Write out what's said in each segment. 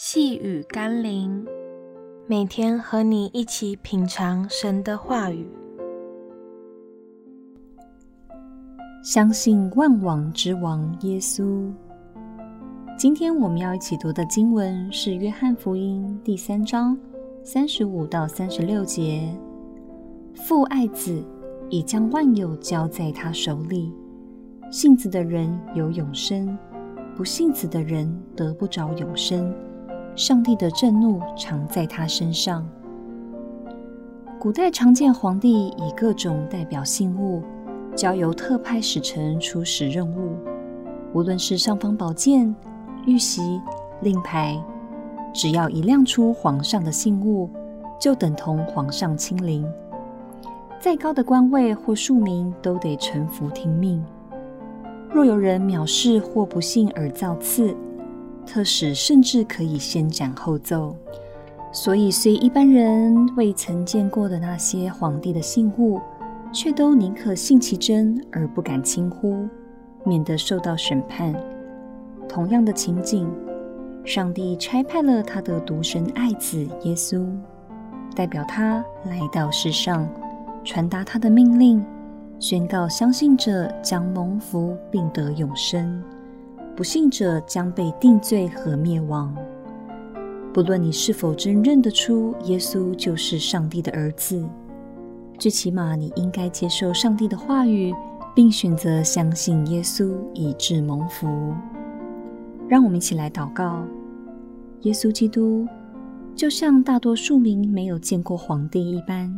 细雨甘霖，每天和你一起品尝神的话语，相信万王之王耶稣。今天我们要一起读的经文是《约翰福音》第三章三十五到三十六节。父爱子，已将万有交在他手里。信子的人有永生，不信子的人得不着永生。上帝的震怒常在他身上。古代常见皇帝以各种代表信物，交由特派使臣出使任务。无论是尚方宝剑、玉玺、令牌，只要一亮出皇上的信物，就等同皇上亲临。再高的官位或庶民都得臣服听命。若有人藐视或不信而造次，特使甚至可以先斩后奏，所以虽一般人未曾见过的那些皇帝的信物，却都宁可信其真而不敢轻忽，免得受到审判。同样的情景，上帝差派了他的独生爱子耶稣，代表他来到世上，传达他的命令，宣告相信者将蒙福并得永生。不信者将被定罪和灭亡。不论你是否真认得出耶稣就是上帝的儿子，最起码你应该接受上帝的话语，并选择相信耶稣，以致蒙福。让我们一起来祷告：耶稣基督，就像大多数民没有见过皇帝一般，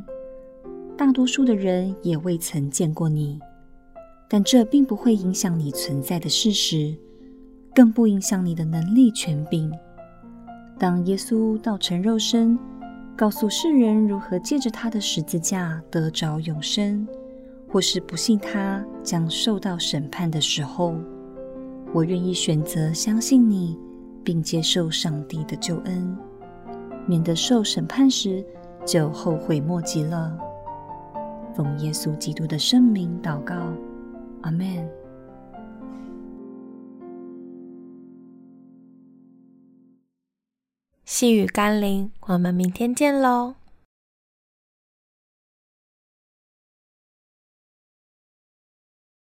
大多数的人也未曾见过你，但这并不会影响你存在的事实。更不影响你的能力权柄。当耶稣道成肉身，告诉世人如何借着他的十字架得着永生，或是不信他将受到审判的时候，我愿意选择相信你，并接受上帝的救恩，免得受审判时就后悔莫及了。奉耶稣基督的圣名祷告，阿们。细雨甘霖，我们明天见喽。